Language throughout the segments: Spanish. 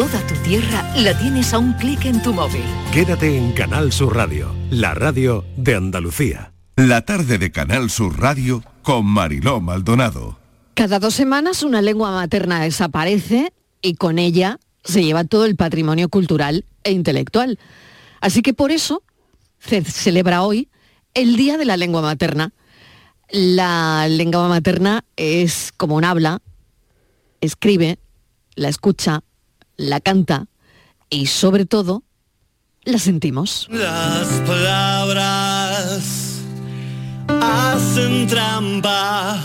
Toda tu tierra la tienes a un clic en tu móvil. Quédate en Canal Sur Radio, la radio de Andalucía. La tarde de Canal Sur Radio con Mariló Maldonado. Cada dos semanas una lengua materna desaparece y con ella se lleva todo el patrimonio cultural e intelectual. Así que por eso se celebra hoy el Día de la Lengua Materna. La lengua materna es como un habla, escribe, la escucha, la canta y sobre todo la sentimos. Las palabras hacen trampa.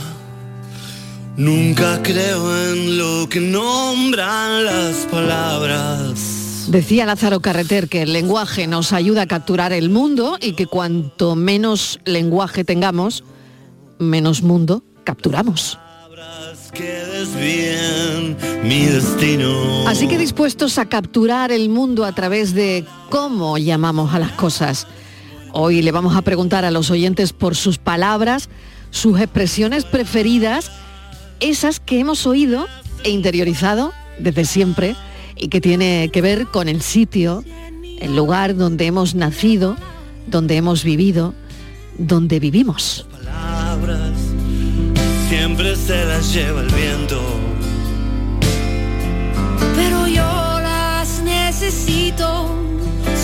Nunca creo en lo que nombran las palabras. Decía Lázaro Carreter que el lenguaje nos ayuda a capturar el mundo y que cuanto menos lenguaje tengamos, menos mundo capturamos. Así que dispuestos a capturar el mundo a través de cómo llamamos a las cosas. Hoy le vamos a preguntar a los oyentes por sus palabras, sus expresiones preferidas, esas que hemos oído e interiorizado desde siempre y que tiene que ver con el sitio, el lugar donde hemos nacido, donde hemos vivido, donde vivimos. Palabras siempre se las lleva el viento. Pero yo las necesito.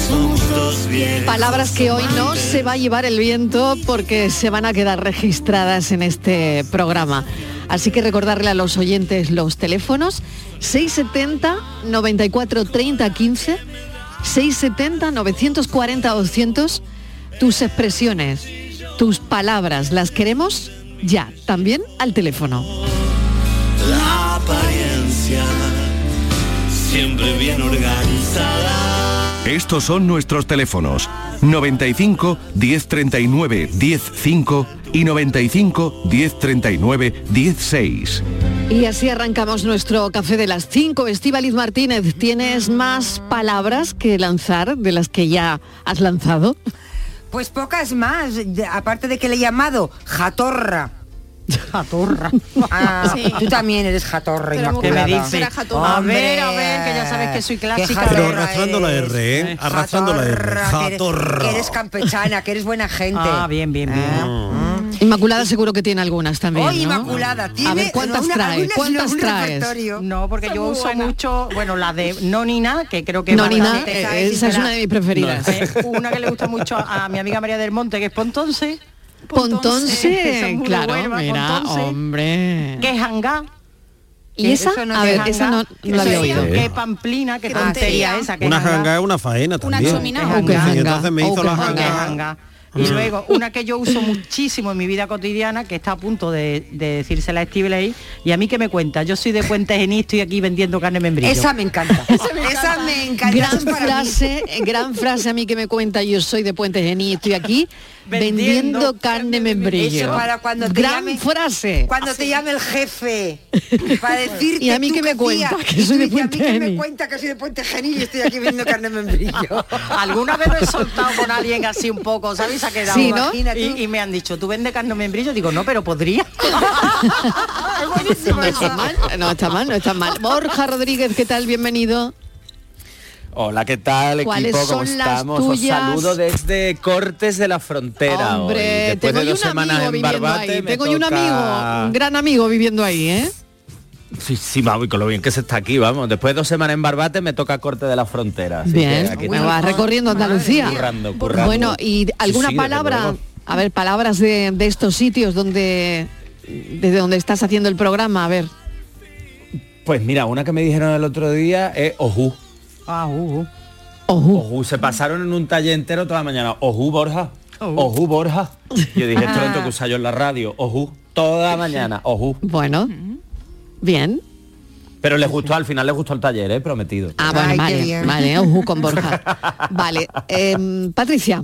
Somos dos viejos. Palabras que hoy no se va a llevar el viento porque se van a quedar registradas en este programa. Así que recordarle a los oyentes los teléfonos 670 94 30 15 670 940 200 tus expresiones, tus palabras, las queremos ya, también al teléfono. La apariencia siempre bien organizada. Estos son nuestros teléfonos 95 1039 105 y 95 1039 16. Y así arrancamos nuestro café de las 5. Estíbaliz Martínez, ¿tienes más palabras que lanzar de las que ya has lanzado? Pues pocas más, aparte de que le he llamado jatorra. Jatorra. Ah, Sí. Tú también eres jatorra, Inmaculada. jatorra. Hombre, A ver, a ver, que ya sabes que soy clásica. Pero arrastrando la. R, ¿eh? Arrastrando la R. Jatorra, que eres- Jatorra. Que eres campechana, que eres buena gente. Ah, bien, bien, bien. Inmaculada seguro que tiene algunas también. Hoy ¿no? Inmaculada tiene A ver, ¿cuántas una- algunas ¿Cuántas traes? No, porque Son yo uso buenas. mucho, bueno, la de Nonina, que creo que es Nonina, bastante- eh, esa es una de mis preferidas. Eh, una que le gusta mucho a mi amiga María del Monte, que es Pontonce. Pontonce, es muy claro, buena, mira, Pontonce. hombre. Que es Hangá. ¿Y esa? eso no a es ver, esa no, no la había es- oído. Que es Pamplina, que Qué tontería esa. Que Una es janga es una faena también. chomina. Y janga, entonces me o hizo que la janga. Y luego, una que yo uso muchísimo en mi vida cotidiana, que está a punto de, de decírsela a Steve Ley, y a mí que me cuenta, yo soy de Puente Genil, estoy aquí vendiendo carne membrillo. Esa me encanta. Esa me encanta. Gran Esa frase, gran frase a mí que me cuenta, yo soy de Puente Genil, estoy aquí vendiendo, Vendiendo carne membrillo. Eso para cuando te Gran llame- frase. Cuando te llame el jefe para decirte Y a mí tú que me cuenta que soy de Puente A mí que me Genil. cuenta que soy de Puente Genil y estoy aquí vendiendo carne membrillo. Alguna vez lo he soltado con alguien así un poco, ¿sabes? Ha quedado. Sí, ¿no? Y, y me han dicho, ¿tú vendes carne membrillo? Digo, no, pero podría. es buenísimo No está eso. mal, no está mal, no está mal. Borja Rodríguez, ¿qué tal? Bienvenido. Hola, ¿qué tal ¿Cuáles equipo? ¿Cómo son las estamos? tuyas? Os saludo desde Cortes de la Frontera. hoy. Hombre, Después tengo de dos un semanas amigo en Barbate, ahí. me Tengo un amigo, un gran amigo viviendo ahí, ¿eh? Sí, sí, vamos, y con lo bien que se está aquí, vamos. Después de dos semanas en Barbate me toca Corte de la Frontera. así Bien, que aquí vas recorriendo Andalucía. Currando, currando. Bueno, ¿y alguna Sí, sí, desde palabra? A ver, palabras de, de estos sitios donde desde donde estás haciendo el programa, a ver. Pues mira, una que me dijeron el otro día es Ojú. Ah, uh, uh. Ojú. Ojú, se pasaron en un taller entero toda la mañana. Ojú, Borja. Ojú, Borja. Yo dije, esto lo tengo que usar yo en la radio. Ojú, toda la mañana. Ojú. Bueno, bien. Pero les gustó, al final les gustó el taller, ¿eh? Prometido. Ah, bueno, Ay, vale, vale, ojú con Borja. Vale, em, Patricia,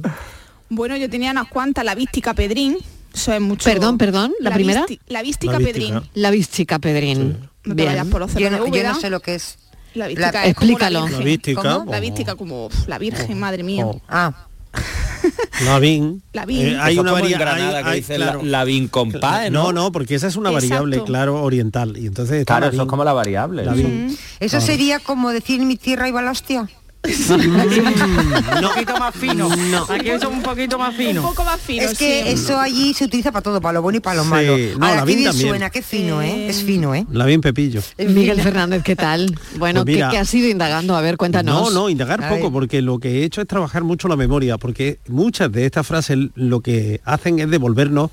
Bueno, yo tenía unas cuantas, la vística Pedrín. Eso es mucho. Perdón, perdón, ¿la primera? visti- la vística La vística. Pedrín. la vística Pedrín. No te vayas por los Yo no, yo no sé lo que es. La vística La- es como Explícalo. La, La virgen. vística. ¿Cómo? La vística como uf, la virgen, madre mía. Oh. Ah, Lavín. Lavín. Eh, hay Eso una como en varia- Granada hay- que hay- dicen claro. la, Lavín compás, ¿no? No, no, porque esa es una variable, Exacto. claro, oriental. Y entonces Claro, eso es como la variable. Lavín. Eso sería como decir en mi tierra iba la hostia. un poquito más fino. Aquí son un poquito más Un fino. poco más fino, Es que sí. eso allí se utiliza para todo, para lo bueno y para lo Sí, malo. no, Ahora, la qué bien también. suena, qué fino, ¿eh? Es fino, ¿eh? Lavín Pepillo. Miguel Fernández, ¿qué tal? Bueno, Pues mira- ¿qué, qué has ido indagando? A ver, cuéntanos. No, no, indagar poco, porque lo que he hecho es trabajar mucho la memoria, porque muchas de estas frases lo que hacen es devolvernos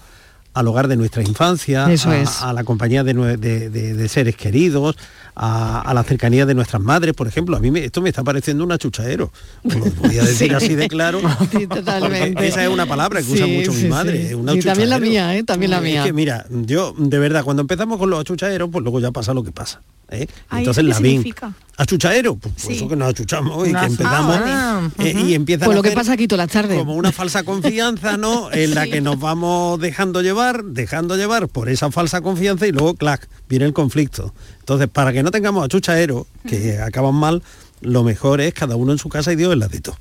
al hogar de nuestra infancia, Eso a, es. a la compañía de, de- de- de seres queridos, a, a la cercanía de nuestras madres, por ejemplo. A mí me- esto me está pareciendo un achuchaero. Lo voy a decir Sí. así de claro. Sí, totalmente. Porque esa es una palabra que usa Sí, mucho sí, mi madre. es también la mía, ¿eh? También la Es mía. que mira, yo de verdad, cuando empezamos con los achuchaeros, pues luego ya pasa lo que pasa. ¿eh? Ay, Entonces ¿eso la significa? ¿Achuchaero? Pues, por Sí. eso que nos achuchamos y que empezamos Ah, eh, y empieza Pues a lo que pasa aquí todas las tardes. como una falsa confianza, ¿no? En la que nos vamos dejando llevar, dejando llevar por esa falsa confianza y luego, clac, viene el conflicto. Entonces, para que no tengamos achuchaeros que acaban mal, lo mejor es cada uno en su casa y Dios en la de todo.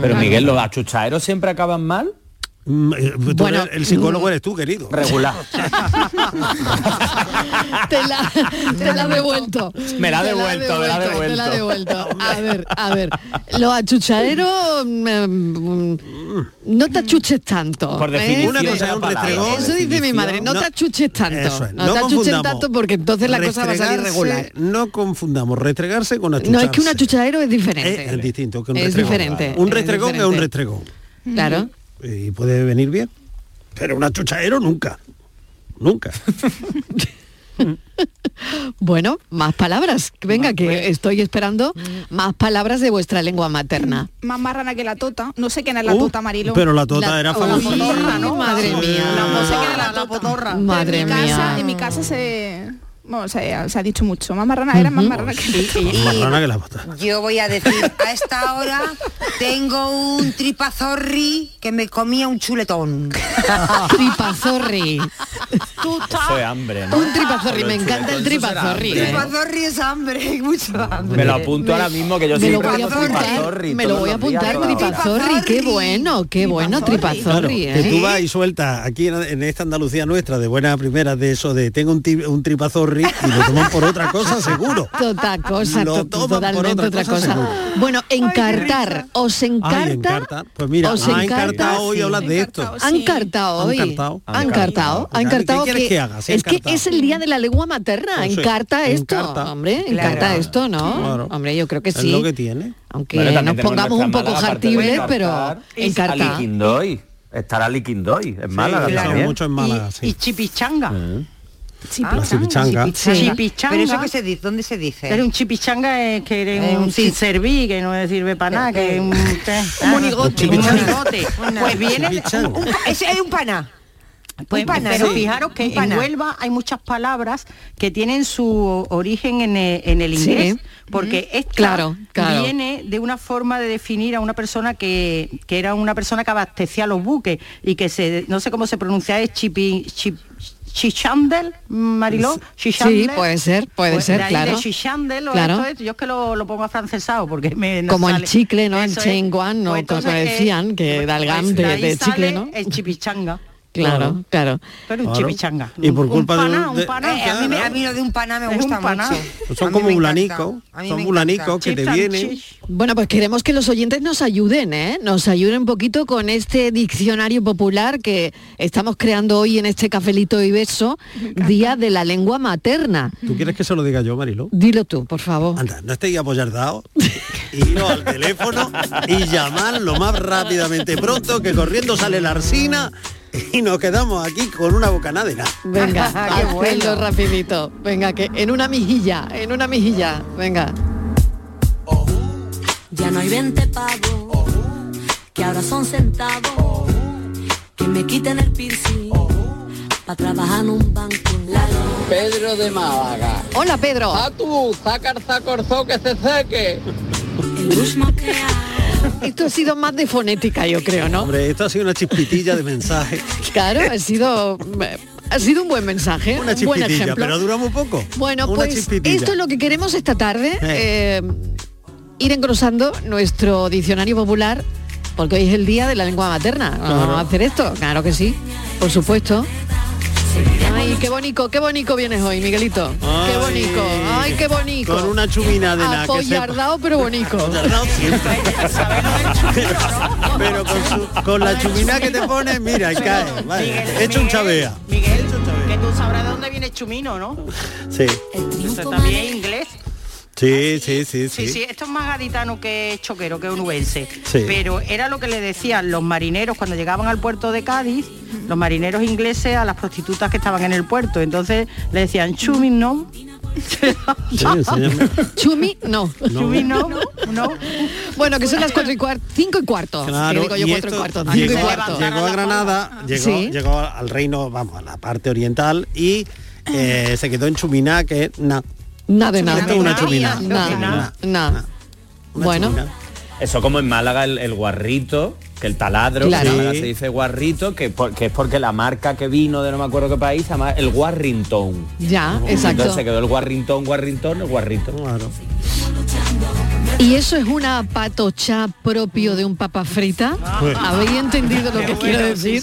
Pero Miguel, los achuchaeros siempre acaban mal. Mm, eh, Bueno, el psicólogo eres tú, querido. Regular. te la, te la he devuelto. Me la ha devuelto, me la ha Te la he devuelto. devuelto. A ver, a ver. Los achuchaeros mm, mm, no te achuches tanto. Por ¿eh? definición Una cosa es un restregón. Eso dice mi madre, no, No, te achuches tanto. Eso es, no, no te achuches tanto porque entonces la cosa va a salir regular. No confundamos restregarse con achucharse. No, es que un achuchadero es diferente. Es, es distinto que un Es restregón. diferente, Un es restregón es un restregón. Claro. Y puede venir bien. Pero un achuchaero nunca. Nunca. Bueno, más palabras. Venga, que estoy esperando más palabras de vuestra lengua materna. Más marrana que la tota. No sé quién es la Uh, tota, Marilo. Pero la tota La- era famosa. ¿no? Madre mía. No sé quién es La la tota. potorra. Madre en mi casa, mía. En mi casa se... Bueno, se, se ha dicho mucho. Más marrana era más marrana que. Más que la bota. Yo voy a decir, a esta hora tengo un tripazorri que me comía un chuletón. Tripazorri. Eso es hambre, ¿no? Un tripazorri. Me encanta el tripazorri. hambre, ¿eh? Tripazorri es hambre, mucho hambre. Me lo apunto ahora mismo que yo Me lo siempre voy a apuntar, tripazorri me lo voy a días, apuntar hora. tripazorri, qué bueno, qué bueno Claro, tripazorri, que tú ¿eh? vas y sueltas aquí en, en esta Andalucía nuestra de buena primera de eso de tengo un, un tripazorri y lo toman por otra cosa seguro. Otra cosa, Lo to- toman por totalmente otra otra cosa. Bueno, encartar, ¿os encarta? Ay, encarta. Pues mira, ¿Os ha encarta? encartado hoy Sí. hablar de esto. Encartado, Han Sí. Han hoy. cartado. Han Han cartado. cartado. Han ¿Qué cartado quieres que, que haga? Sí, es que encartado. es el día de la lengua materna. Pues sí, encarta esto, encarta. hombre. Encarta Claro. esto, ¿no? Claro. Hombre, yo creo que Es sí. lo que tiene. Aunque Bueno, nos pongamos un poco jartibles, pero encarta. Estará Liquindoy, en Málaga Sí, también. mucho en Málaga, y, sí. y chipichanga. La chipichanga. Chipichanga. Pero eso que se dice, ¿dónde se dice? Eres un chipichanga es que eres Eh, un un sin serví, que no sirve para nada, que es un, Un monigote. Un monigote. Una- Pues viene, Chipichanga. Un- es, un pana. Pues, pero sí. fijaros que en. Huelva hay muchas palabras que tienen su origen en el, en el Sí. inglés, porque esta Claro, claro. viene de una forma de definir a una persona que, que era una persona que abastecía los buques y que se no sé cómo se pronuncia, es chipi, chip, chichandel, Mariló, Sí, Chichandel. puede ser, puede Pues ser, de ahí claro. De chichandel o Claro. esto es- yo es que lo, lo pongo afrancesado porque me no Como el sale. chicle, ¿no? El Eso es. chenguan, ¿no? Pues Como entonces, decían, que da el gam pues de- ahí de chicle, ¿no? El chipichanga. Claro, claro. Pero un Claro. chipichanga. Y por Un- culpa un de- pana, de- un pana. Eh, a, mí, me- a mí lo de un pana me Es gusta un pana. mucho. Pues son como bulanicos, son bulanicos que te vienen. Bueno, pues queremos que los oyentes nos ayuden, ¿eh? Nos ayuden un poquito con este diccionario popular que estamos creando hoy en este cafelito y beso, Día de la Lengua Materna. ¿Tú quieres que se lo diga yo, Marilo? Dilo tú, por favor. Anda, no estéis apoyardados, iros al teléfono y llamar lo más rápidamente pronto que corriendo sale la arsina y nos quedamos aquí con una bocanada de nada. Venga, Qué bueno. rapidito. Venga, que en una mijilla, en una mijilla. Venga. Ya no hay 20 pavos, que ahora son centavos, que me quiten el piercing, para trabajar en un banco. La Pedro de Málaga. Hola, Pedro. A tú, saca el zacorzó que se seque. Esto ha sido más de fonética, yo creo, ¿no? Hombre, esto ha sido una chispitilla de mensaje. Claro, ha sido ha sido un buen mensaje, Una un buen chispitilla, ejemplo. pero dura muy poco. Bueno, una pues chispitilla. esto es lo que queremos esta tarde, Eh. eh, ir engrosando nuestro diccionario popular porque hoy es el día de la lengua materna. Vamos Claro. a hacer esto, claro que sí, por supuesto. Ay, qué bonito, qué bonito vienes hoy, Miguelito. qué bonito, ay, qué bonito. Con una chumina de nada. Apoyardao, pero bonito. Apoyardao siempre. Pero con, su- con la chumina que te pones, mira, y cae. Vale. Miguel, hecho un chavea. Miguel, que tú sabrás de dónde viene chumino, ¿no? Sí. También inglés. Sí, sí, sí, Sí, sí, esto es más gaditano que choquero, que onubense. Sí. Pero era lo que le decían los marineros cuando llegaban al puerto de Cádiz, los marineros ingleses a las prostitutas que estaban en el puerto. Entonces le decían chumi no. Chumi, no. Chumi no, no. Bueno, que son las cuatro y cuarto, cinco y cuarto. Claro, que digo yo y cuatro y cuarto, cinco y llegó, cuarto. llegó a Granada, llegó, Sí. llegó al reino, vamos, a la parte oriental y eh, se quedó en Chumina, que es na. Nada de nada. Una chumina. Nada, nada. Bueno, Eso como en Málaga el, el guarrito, que el taladro, Claro. que en Málaga se dice guarrito, que, por- que es porque la marca que vino de no me acuerdo qué país se llama el Warrington. ya, Entonces exacto. se quedó el Warrington, Warrington, el guarrito. ¿Y eso es una patocha propio de un papa frita? ¿Habéis entendido lo que quiero decir?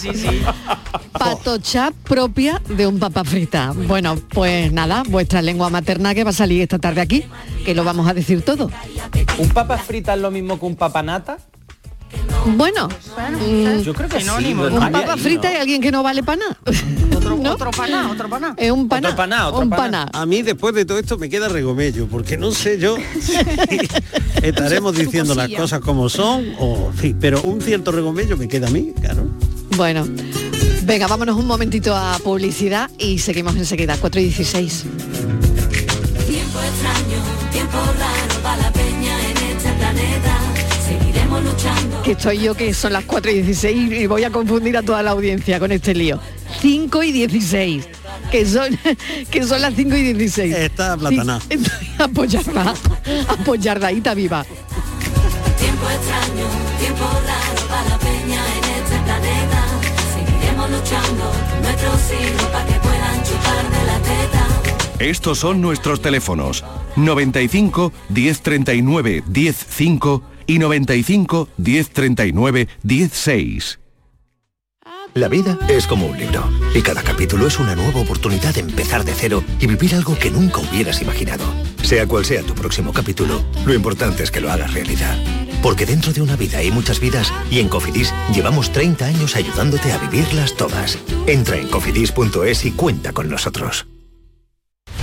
Patocha propia de un papa frita. Bueno, pues nada, vuestra lengua materna que va a salir esta tarde aquí, que lo vamos a decir todo. ¿Un papa frita es lo mismo que un papanata? Bueno, mm, Yo creo que sí. Sinónimo. lo un papa frita ¿no? y alguien que no vale para nada. Otro, otro paná, otro paná. Es un paná. Otro paná, otro un paná. paná. A mí después de todo esto me queda regomello, porque no sé yo si estaremos diciendo las cosas como son, o fin, pero un cierto regomello me queda a mí, claro. Bueno, venga, vámonos un momentito a publicidad y seguimos enseguida, 4 y 16. Tiempo extraño, tiempo raro para la peña en este planeta. Seguiremos luchando. Que estoy yo que son las 4 y 16 y voy a confundir a toda la audiencia con este lío. 5 y 16. Que son, que son las 5 y 16. Está plataná. Sí, estoy apoyarda, apoyardadita viva. Tiempo extraño, tiempo raro para la peña en este planeta. Seguiremos luchando nuestros hijos para que puedan chupar de la teta. Estos son nuestros teléfonos 95 1039 105 y 95 1039 16. La vida es como un libro y cada capítulo es una nueva oportunidad de empezar de cero y vivir algo que nunca hubieras imaginado. Sea cual sea tu próximo capítulo, lo importante es que lo hagas realidad. Porque dentro de una vida hay muchas vidas y en Cofidis llevamos 30 años ayudándote a vivirlas todas. Entra en cofidis.es y cuenta con nosotros.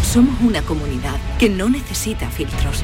Somos una comunidad que no necesita filtros,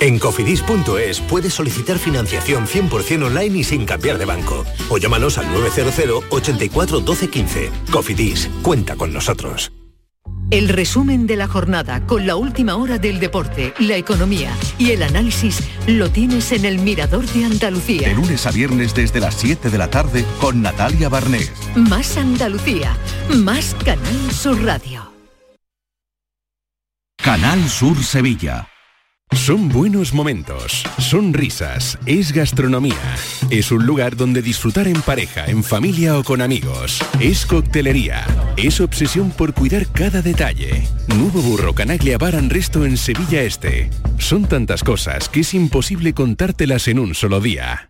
En cofidis.es puedes solicitar financiación 100% online y sin cambiar de banco. O llámanos al 900 84 12 15. Cofidis, cuenta con nosotros. El resumen de la jornada con la última hora del deporte, la economía y el análisis lo tienes en el Mirador de De Andalucía. lunes a viernes desde las 7 de la tarde con Natalia Barnés. Más Andalucía, más Canal Sur Radio. Canal Sur Sevilla. Son buenos momentos, son risas, es gastronomía. Es un lugar donde disfrutar en pareja, en familia o con amigos. Es coctelería, es obsesión por cuidar cada detalle. Nuevo Burro Canaglia Bar and Resto en Sevilla Este. Son tantas cosas que es imposible contártelas en un solo día.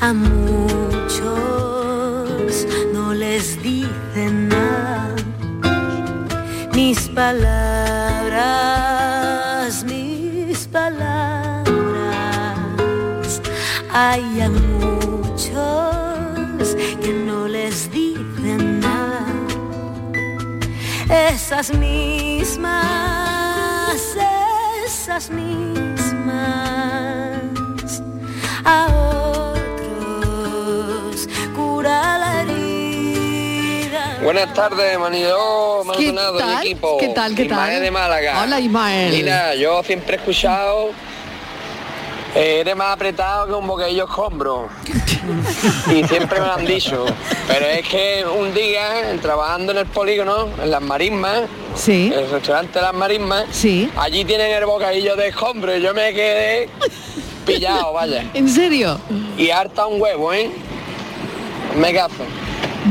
a muchos. No les dicen nada. Mis palabras, mis palabras, hay a muchos que no les dicen nada. Esas mismas, esas mismas, Buenas tardes, Maniló, Maldonado y tal? equipo. ¿Qué tal, qué Ismael tal? de Málaga. Hola, Ismael. Mira, yo siempre he escuchado, eh, eres más apretado que un boquillo escombro. y siempre me lo han dicho. Pero es que un día, trabajando en el polígono, en las marismas, Sí. el restaurante de las marismas, Sí. allí tienen el bocadillo de escombro y yo me quedé pillado, vaya. ¿En serio? Y harta un huevo, ¿eh? Me cazo.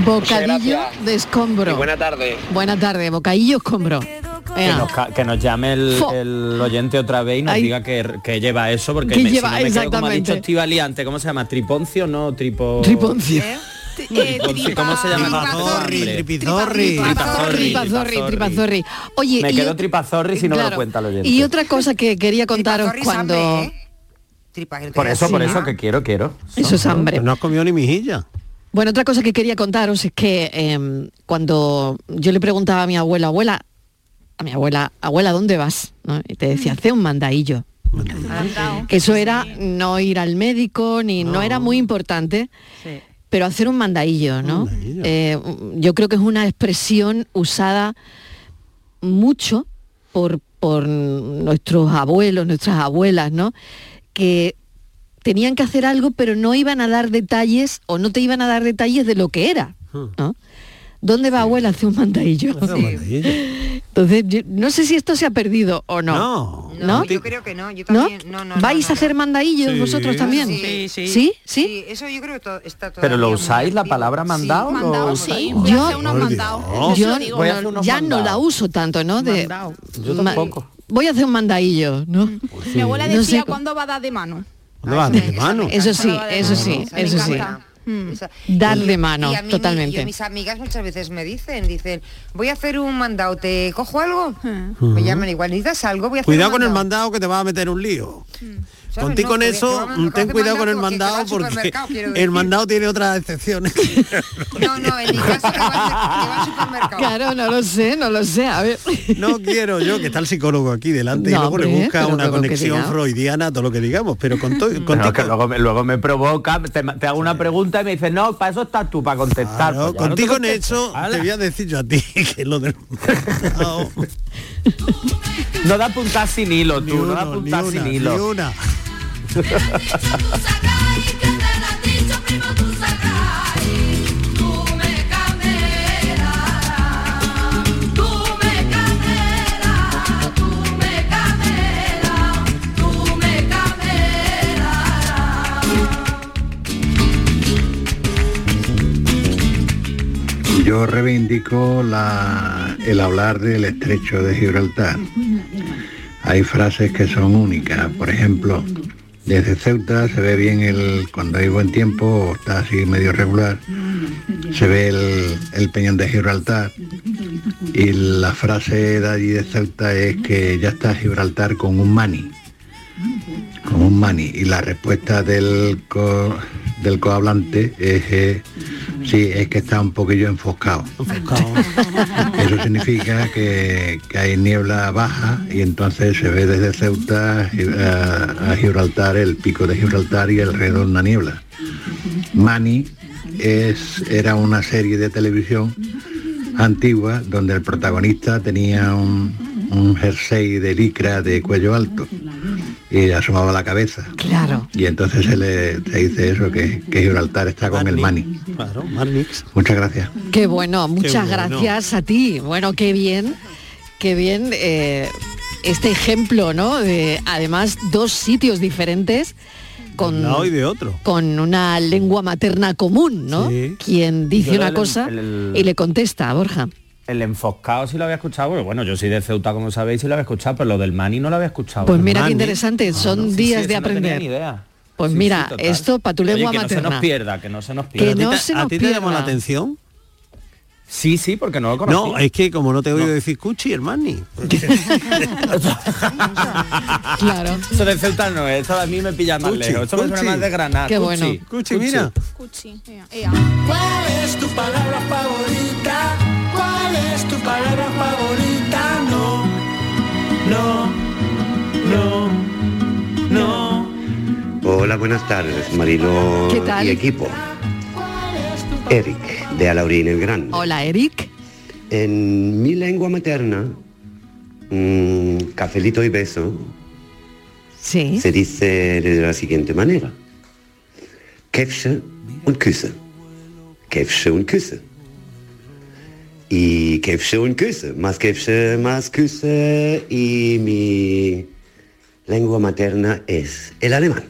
Bocadillo de escombro. Y buena tarde. Buena tarde, bocadillo escombro. Que nos, que nos llame el, oyente otra vez y nos Ay. diga que, que lleva eso, porque Que me, si lleva- no me quedo, como ha dicho Estivali antes, ¿cómo se llama? ¿Triponcio? No, tripo... Triponcio. Triponcio, ¿Cómo se llama? Tripazorri. Tripazorri. Tripazorri, tripazorri. Oye, Me quedo tripazorri si no me lo cuenta el oyente. Y otra cosa que quería contaros cuando... ¿eh? Por eso, por eso que quiero, quiero. Eso es hambre. No has comido ni mijilla. Bueno, otra cosa que quería contaros es que em, cuando yo le preguntaba a mi abuela, abuela, a mi abuela, abuela, ¿dónde vas? ¿No? Y te decía, hace un mandadillo. Que eso era no ir al médico, ni no, era muy importante, pero hacer un mandadillo, ¿no? Eh, yo creo que es una expresión usada mucho por, por nuestros abuelos, nuestras abuelas, ¿no? Que tenían que hacer algo, pero no iban a dar detalles o no te iban a dar detalles de lo que era, ¿no? ¿Dónde va abuela? Hace un mandadillo. Entonces, yo no sé si esto se ha perdido o no. No. No, yo creo que no. Yo ¿No? también. No, no, no, ¿Vais no, a hacer no. mandadillos Sí. vosotros también? Sí, sí. ¿Sí? ¿Sí? Eso yo creo que to- está todo. ¿Pero lo usáis la palabra mandado? Mandado, ¿Lo sí. Yo- hacer unos Por mandados. Dios. Yo. Voy a hacer unos ya no la uso tanto, ¿no? De, Mandado. Yo tampoco. Voy a hacer un mandadillo, ¿no? Mi abuela No decía sé cu- cuándo va a dar de mano. ¿Dónde vas de mano? Eso sí, eso sí, eso sí. Mm. Esa- Dar y- de mano, y a mí mi- totalmente. mis amigas muchas veces me dicen, dicen, voy a hacer un mandado, ¿te cojo algo? Mm. Me llaman igual, ¿necesitas algo? Voy a hacer Cuidado un con el mandado. que te va a meter un lío. ¿Sabes? Contigo No, con eso, que ten cuidado con el mandado, porque el mandado tiene otras excepciones. No, no, en mi caso que va, al- que va al supermercado. Claro, no lo sé, no lo sé. A ver. No quiero yo, que está el psicólogo aquí delante y luego le busca una conexión freudiana a todo lo que digamos, pero con todo que luego, me- luego me provoca, te, te hago una pregunta y me dices, no, para eso estás tú, para contestar. Claro, Pues contigo en eso Hala. te voy a decir yo a ti que lo del mandado, No da puntar sin hilo, ni tú, no da ni una, sin ni hilo. una. Yo reivindico el hablar del estrecho de Gibraltar. Hay frases que son únicas, por ejemplo, desde Ceuta se ve bien el, cuando hay buen tiempo, está así medio regular, se ve el, el peñón de Gibraltar. Y la frase de allí de Ceuta es que ya está Gibraltar con un mani con un mani y la respuesta del del cohablante es eh, sí es que está un poquillo enfoscado. Eso significa que, que hay niebla baja y entonces se ve desde Ceuta a, a Gibraltar el pico de Gibraltar y alrededor una niebla. Mani es era una serie de televisión antigua donde el protagonista tenía un, un jersey de licra de cuello alto y asomaba la cabeza. Claro. Y entonces se le se dice eso, que, que Gibraltar está con el Mani. Claro, Marnix. Muchas gracias. Qué bueno, muchas bueno. gracias a ti. Bueno, qué bien, qué bien eh, este ejemplo, ¿no? De además dos sitios diferentes con, lado y de otro. con una lengua materna común, ¿no? Sí. Quien dice Yo una el- cosa el- y le contesta a Borja. El enfoscado sí lo había escuchado, porque bueno, yo soy de Ceuta, como sabéis, sí lo había escuchado, pero lo del Mani no lo había escuchado. Pues mira qué interesante, son Sí, días sí, de eso no tenía aprender. ni idea. Pues Sí, mira, esto para tu Oye, lengua que no se materna. nos pierda, que no se nos Que pierda. no ¿A ti te- se ¿A nos ti te llamó la atención? Sí, sí, porque no lo conocía. No, es que como no te he oído decir Cuchi, el Marnix. Claro. Eso de Ceuta no es, eso a mí me pilla más Cuchi, lejos. Eso me suena Cuchi. más de Granada. Qué Cuchi. bueno. Cuchi, mira. Cuchi. ea, ea. ¿Cuál es tu palabra favorita? ¿Cuál es tu palabra favorita? No, no, no, no. Hola, buenas tardes, Marilo ¿Qué tal? y equipo. Eric, de Alaurín el Grande. Hola, Eric. En mi lengua materna, mm, cafelito y beso, Sí. se dice de la siguiente manera. Kefse und Küsse. Kefse und Küsse. Y Kefse und Küsse. Más Kefse, más Küsse. Y mi lengua materna es el alemán.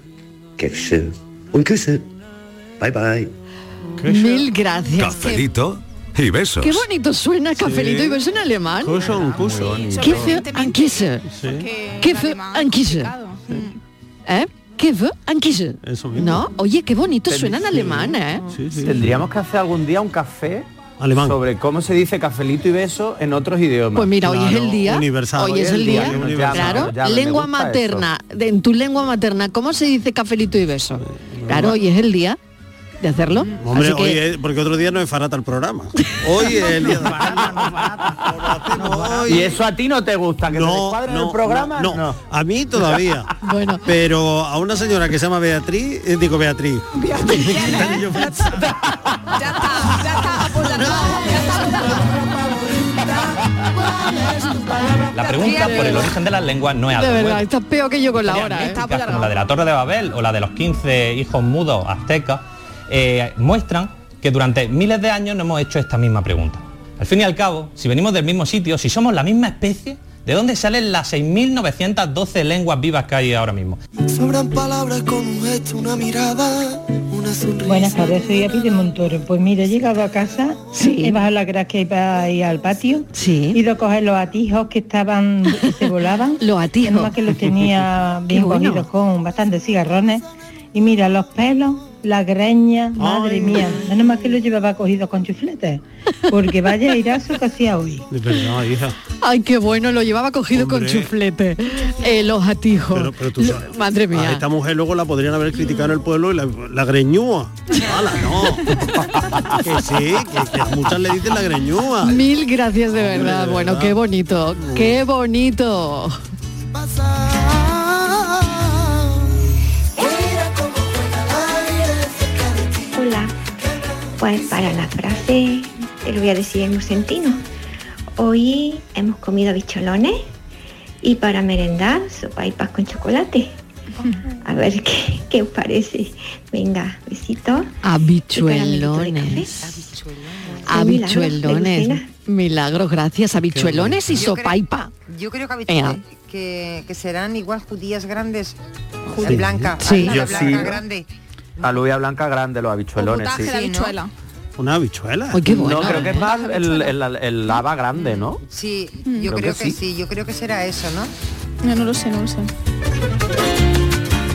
Kefse und Küsse. Bye bye. Mil gracias. Cafelito y besos. Qué bonito suena cafelito y beso en alemán. Kuscheln, kuscheln. ¿Qué fue Ankisse? ¿Qué fue Ankisse? ¿Eh? ¿Qué fue. ¿No? Oye, qué bonito suena en alemán, ¿eh? Sí, sí. Tendríamos que hacer algún día un café Alemán. sobre cómo se dice cafelito y beso en otros idiomas. Pues mira, hoy es el día. universal. Hoy es el día. universal. Claro, lengua materna. de- en tu lengua materna, ¿cómo se dice cafelito y beso? Claro, hoy es el día de hacerlo. Hombre, Así que- hoy es- porque otro día no es farata el programa. Hoy es el día de- Y eso a ti no te gusta, que No, te no, el programa. no, no. a mí todavía. Bueno. Pero a una señora que se llama Beatriz, eh, digo Beatriz. Ya está, La pregunta por el origen de las lenguas no es De algo verdad, nuevo. estás peor que yo con la hora, ¿eh? como la de la Torre de Babel o la de los 15 hijos mudos aztecas eh, muestran que durante miles de años no hemos hecho esta misma pregunta. Al fin y al cabo, si venimos del mismo sitio, si somos la misma especie, ¿de dónde salen las 6.912 lenguas vivas que hay ahora mismo? Sobran palabras con un gesto, una mirada, una sonrisa. Buenas tardes, soy Api de Montoro. Pues mira, he llegado a casa, he bajado la grada que hay para ir al patio, he ido a coger los atijos que estaban, que se volaban. los atijos. Nomás que los tenía bien bueno. cogidos con bastantes cigarrones. Y mira, los pelos, la greña, madre Ay. mía, menos más que los llevaba cogidos con chufletes. Porque vaya irazo que hacía hoy. De verdad, hija. Ay, qué bueno, lo llevaba cogido con chuflete. Eh, los atijos. Pero, pero tú Lo- sabes, Madre A mía. esta mujer luego la podrían haber criticado en el pueblo y la, la greñúa. ¡Hala, no! que sí, que, que a muchas le dicen la greñúa. Mil gracias de verdad. de Bueno, verdad. qué bonito, qué bonito. Hola, pues para la frase te lo voy a decir en musentino. Hoy hemos comido bicholones y para merendar sopa y paz con chocolate. A ver qué, qué os parece. Venga, besitos. Habichuelones. Habichuelones. Milagros, gracias. Habichuelones y Yo creo- sopaipa. Yo creo que, habit- que, que serán igual judías grandes. Sí. Blanca. Sí. alta Yo blanca sí. grande. Alubia blanca grande, los habichuelones, sí. Una habichuela. No, creo que es más el, el, el lava grande, ¿no? Sí, Mm. yo Creo creo, que que, sí. sí. yo creo que será eso, ¿no? No, no lo sé, no lo sé.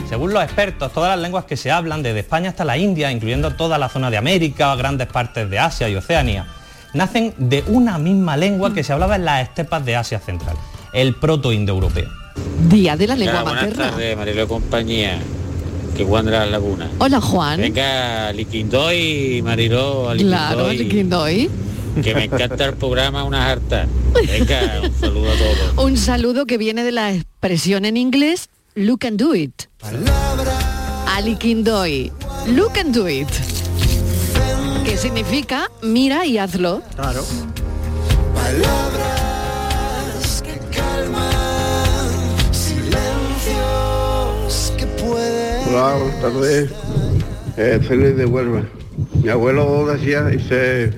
Según los expertos, todas las lenguas que se hablan, desde España hasta la India, incluyendo toda la zona de América, grandes partes de Asia y Oceanía, nacen de una misma lengua que se hablaba en las estepas de Asia Central, el proto-indoeuropeo. Día de la lengua buenas materna. tardes, Marilo compañía. Que Juan de las Lagunas. Hola, Juan. Venga, Liquindoy, Mariló, a Claro, Liquindoy, Liquindoy. Que me encanta el programa Una Harta. Venga, un saludo a todos. Un saludo que viene de la expresión en inglés look and do it. Ali Kindoy. Look and do it. Que significa mira y hazlo. Claro. Palabras Hola, buenas tardes. Eh, Luis de Huelva. Mi abuelo decía, dice,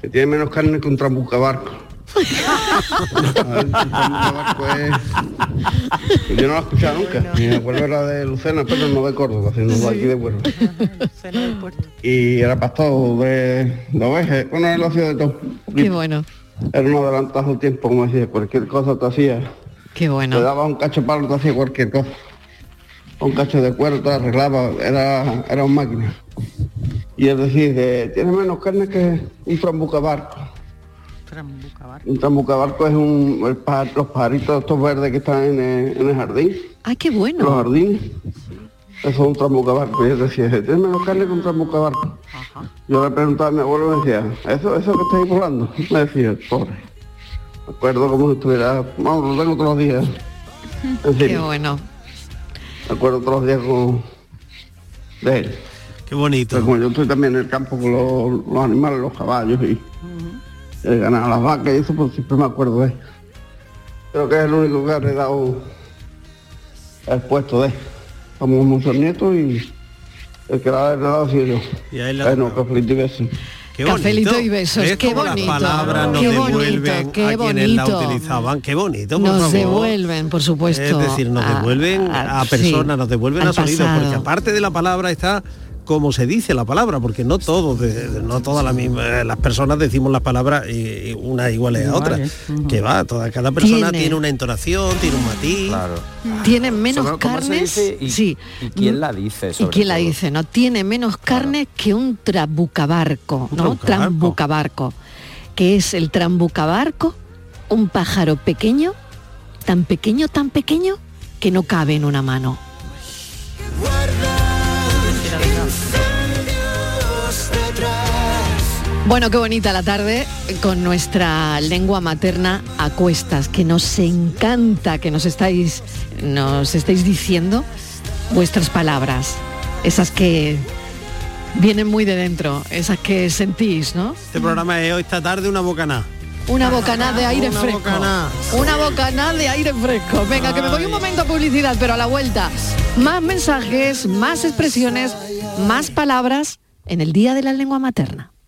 que tiene menos carne que un trambucabarco. A ver, un trambucabarco es- Yo no lo he escuchado nunca. Mi abuelo era de Lucena, pero no de Córdoba, sino de aquí de Huelva. Y era pastor de, de ovejas. Bueno, él lo hacía de todo. Qué bueno, Era un adelantado del tiempo, como decía, cualquier cosa te hacía. qué Te bueno. daba un cacho palo, te hacía cualquier cosa. Un cacho de cuero te arreglaba, era, era un máquina. Y él decía que tiene menos carne que un trambucabarco. Un trambucabarco es un, el los pajaritos estos verdes que están en el, en el jardín, Ah, qué los bueno. jardines. Eso es un trambucabarco. Y él decía, tiene menos carne que un trambucabarco. Yo le preguntaba a mi abuelo y me decía, ¿eso, eso que estáis volando? Me decía, pobre. Me acuerdo como si estuviera, vamos, lo tengo todos los días. En Qué bueno. Me acuerdo todos los días con... de él. Qué bonito. Pero como yo estoy también en el campo con los, los animales, los caballos y el ganar las vacas y eso, pues siempre me acuerdo de él. Creo que es el único que ha heredado el puesto de él. Somos muchos nietos y el que la ha heredado ha sido yo. Y a él le ha Bueno, y beso. Qué Cafelito bonito. y besos, ¿Ves qué bonito. Las palabras nos Qué bonito, devuelven qué a quienes la bonito. utilizaban. Qué bonito, por Nos favor. devuelven, por supuesto. Es decir, nos devuelven a, a- sí, personas, nos devuelven a sonidos, porque aparte de la palabra está como se dice la palabra, porque no todos, de- de- no todas las mismas, las personas decimos las palabras y, y una igual a otra. Que va, toda, cada persona Tiene. tiene. una entonación, tiene un matiz. Tienen menos Sobre carnes. y- sí. ¿Y quién la dice? ¿Y quién la dice? No tiene menos carne que un trabucabarco, ¿no? trabucabarco. Trambucabarco. Que es el trambucabarco, un pájaro pequeño, tan pequeño, tan pequeño, que no cabe en una mano. Bueno, qué bonita la tarde con nuestra lengua materna a cuestas, que nos encanta que nos estáis, nos estéis diciendo vuestras palabras, esas que vienen muy de dentro, esas que sentís, ¿no? Este programa es hoy esta tarde una bocanada. Una bocanada de aire Una fresco. bocanada. Una bocanada de aire fresco. Venga, que me voy un momento a publicidad, pero a la vuelta. Más mensajes, más expresiones, más palabras en el Día de la Lengua Materna.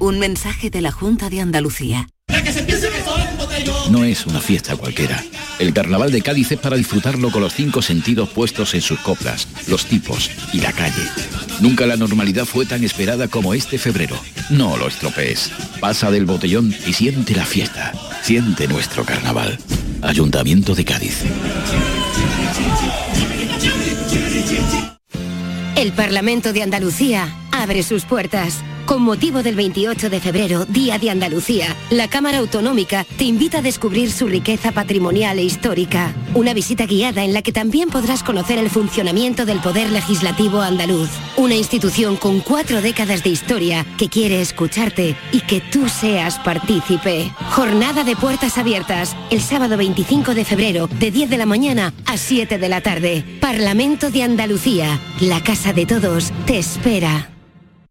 Un mensaje de la Junta de Andalucía. No es una fiesta cualquiera. El carnaval de Cádiz es para disfrutarlo con los cinco sentidos puestos en sus coplas, los tipos y la calle. Nunca la normalidad fue tan esperada como este febrero. No lo estropees. Pasa del botellón y siente la fiesta. Siente nuestro carnaval. Ayuntamiento de Cádiz. El Parlamento de Andalucía abre sus puertas. Con motivo del 28 de febrero, Día de Andalucía, la Cámara Autonómica te invita a descubrir su riqueza patrimonial e histórica. Una visita guiada en la que también podrás conocer el funcionamiento del Poder Legislativo andaluz. Una institución con cuatro décadas de historia que quiere escucharte y que tú seas partícipe. Jornada de puertas abiertas, el sábado 25 de febrero, de 10 de la mañana a 7 de la tarde. Parlamento de Andalucía, la casa de todos, te espera.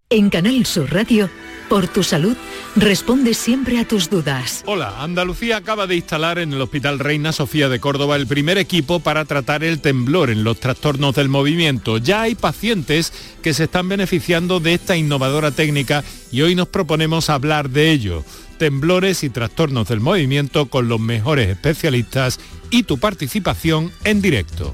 En Canal Sur Radio, por tu salud, responde siempre a tus dudas. Hola, Andalucía acaba de instalar en el Hospital Reina Sofía de Córdoba el primer equipo para tratar el temblor en los trastornos del movimiento. Ya hay pacientes que se están beneficiando de esta innovadora técnica y hoy nos proponemos hablar de ello. Temblores y trastornos del movimiento con los mejores especialistas y tu participación en directo.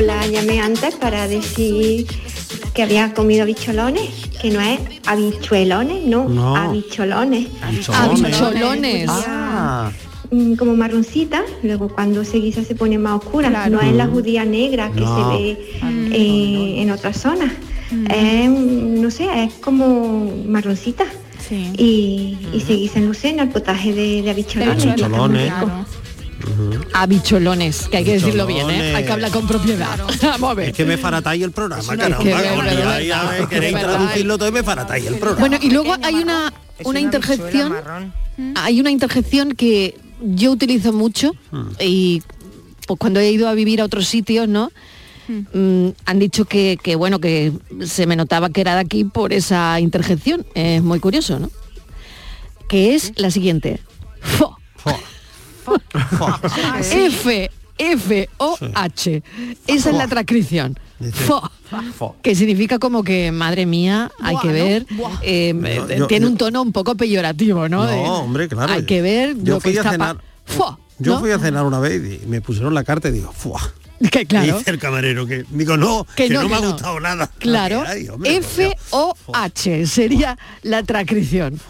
La llamé antes para decir que había comido bicholones, que no es habichuelones, no, No. habicholones. Habicholones. Ah. Mm, Como marroncita, luego cuando se guisa se pone más oscura, no es la judía negra que No. se ve eh, en otras zonas. Es, mm, no sé, es como marroncita. Y, y se guisa en lucena el potaje de, de habicholones. Habicholones. Habicholones, que hay que decirlo bien, ¿eh? Hay que hablar con propiedad. Vamos a ver. Es que me faratáis el programa, caramba. queréis traducirlo todo y me faratáis el programa. Bueno, y luego hay una, una interjección, hay una interjección que yo utilizo mucho y pues cuando he ido a vivir a otros sitios, ¿no? Mm, han dicho que, que, bueno que se me notaba que era de aquí por esa interjección. Es muy curioso, ¿no? Que es la siguiente. Fo. F F O H. Esa es la transcripción. Fo. Que significa como que, madre mía, hay que ver, eh, No, eh, yo- tiene yo- un tono un poco peyorativo, ¿no? No, hombre, claro. Hay que ver Yo lo que fui a está cenar. Fo, Yo ¿no? fui a cenar una vez y me pusieron la carta y digo, ¡fua! Que claro. Y dice el camarero que digo, no, que, no, me ha gustado nada. Claro. Ay, hombre, F O H sería la transcripción.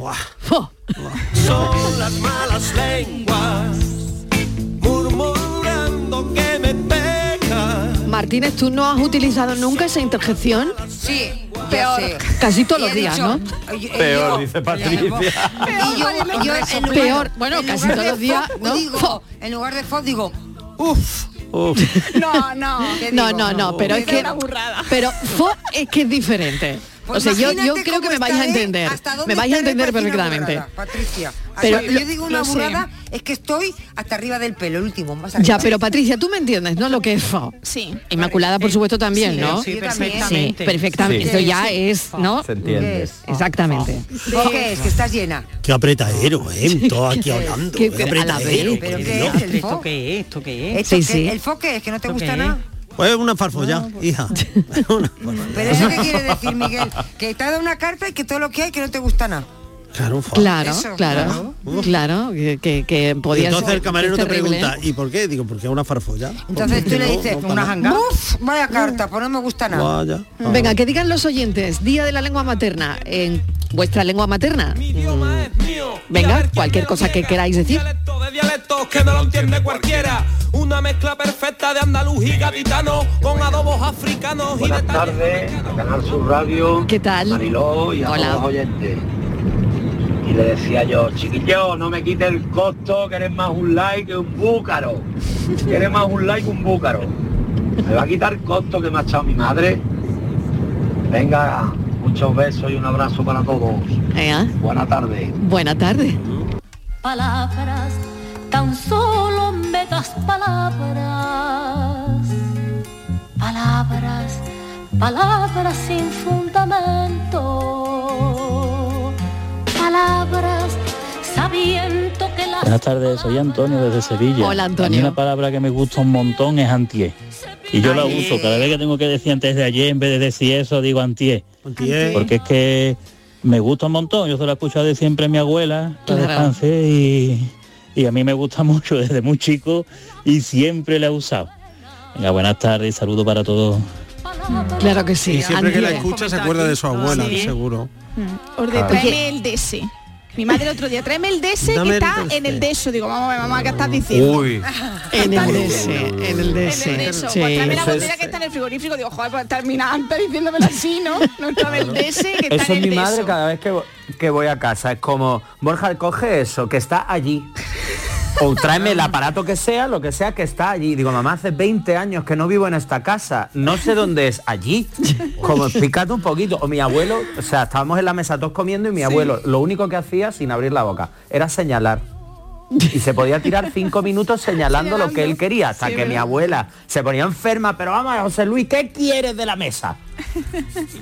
Son las malas lenguas murmurando que me pega. Martínez, ¿tú no has utilizado nunca esa interjección? Sí, peor. Casi todos los días, dicho, ¿no? Peor, yo- dice Patricia. Y yo, yo en lugar- Peor, bueno, en casi lugar todos de los días, ¿no? digo, en lugar de fo digo, uff. No, no. ¿Qué No, digo? no, no, pero es que pero fo es que es diferente. Pues o sea, yo, yo creo que me vais a estaré, entender. hasta dónde Me vais a entender perfectamente. burrada, Patricia. Pero lo- yo digo una lo sé. burrada es que estoy hasta arriba del pelo, el último, más Ya, pero Patricia, tú me entiendes, ¿no? Lo que es fo. Sí. Inmaculada, por supuesto, también, sí, ¿no? sí, perfectamente. Sí, perfectamente. Sí. Esto ya Sí. es, ¿no? Se entiende. Exactamente. ¿Fo qué es? Que estás llena. Qué apretadero, ¿eh? Todo aquí hablando. Qué- la apretadero. ¿Pero por qué es el fo? qué es? ¿Esto qué ¿Esto sí. ¿El fo qué es? ¿Que no te ¿Esto gusta nada? Pues una farfolla, hija. Una farfolla. Pero eso qué quiere decir, Miguel? Que te ha dado una carta y que todo lo que hay que no te gusta nada. Claro. Claro, Eso, claro, claro, que, que, que podía entonces ser el camarero te terrible. pregunta, ¿y por qué? Digo, porque es una farfolla. Entonces tú le dices, Una janga. "Uf, vaya carta, pues no me gusta nada. Vaya. Venga, que digan los oyentes, Día de la Lengua Materna, en vuestra lengua materna. Mm, Venga, cualquier cosa que queráis decir. de dialectos que no lo entiende cualquiera. Una mezcla perfecta de andaluz y gaditano con adobos africanos y Buenas tardes, Canal Sur Radio. ¿Qué tal? Mariló y a Hola. todos los oyentes. Y le decía yo, chiquillo, no me quite el costo, que eres más un like que un búcaro. Que eres más un like que un búcaro. Me va a quitar costo que me ha echado mi madre. Venga, muchos besos y un abrazo para todos. Venga, Buena tarde. buena tarde. palabras, tan solo me das palabras, palabras, palabras sin fundamento, que Buenas tardes, soy Antonio desde Sevilla. Hola, Antonio. A mí una palabra que me gusta un montón es antié. Y yo la uso, cada vez que tengo que decir antes de ayer, en vez de decir eso, digo antié. Antié. Porque es que me gusta un montón, yo se lo he escuchado de siempre a mi abuela, Claro. descanse, y, y a mí me gusta mucho desde muy chico y siempre la he usado. Venga, buenas tardes, saludo para todos. Claro que sí. Y siempre que la escucha se acuerda de su abuela, Sí. seguro. Os de Claro. Mi madre el otro día, tráeme el DS que el está en el deso. Digo, vamos a ver, mamá, ¿qué estás diciendo? Uy. En el DS, en el DS. En el deso. sí. Pues tráeme la es- botella que está en el frigorífico. Digo, joder, pues termina antes diciéndomelo así, ¿no? No tráeme el DS que está Eso en es el mi madre deso. cada vez que, que voy a casa. Es como, Borja, coge eso, que está allí. O tráeme el aparato que sea, lo que sea que está allí. Digo, mamá, hace 20 años que no vivo en esta casa. No sé dónde es allí. Como explícate un poquito. O mi abuelo, o sea, estábamos en la mesa todos comiendo y mi abuelo lo único que hacía sin abrir la boca era señalar. Y se podía tirar cinco minutos señalando lo que él quería, hasta Sí, que mi abuela se ponía enferma, pero vamos, José Luis, ¿qué quieres de la mesa?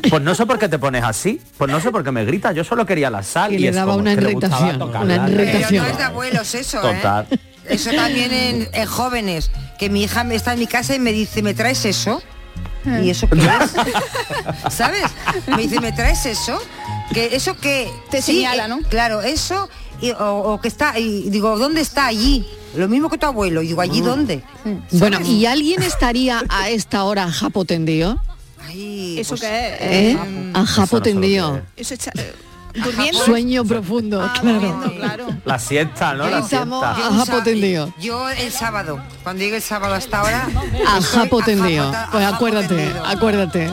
Pues no sé por qué te pones así, pues no sé por qué me gritas, yo solo quería la sal Y y, le es daba como una irritación, tocarla. una Pero irritación. no es de abuelos eso, Total. ¿eh? Eso también en, en jóvenes, que mi hija me está en mi casa y me dice, ¿me traes eso? ¿Y eso qué es? ¿Sabes? Me dice, ¿me traes eso? Que eso que Te señala, ¿no? Claro, eso y- o, o que está y digo, ¿dónde está allí? Lo mismo que tu abuelo. Y digo, ¿allí dónde? Bueno, ¿y alguien estaría a esta hora a japo tendido? ¿Eso qué es? ¿Eh? A japo Eso no sé durmiendo. Sueño profundo, claro. La siesta, ¿no? La siesta. a japo tendido. Yo el sábado, cuando llegue el sábado hasta ahora... A japo tendido. Pues acuérdate, acuérdate.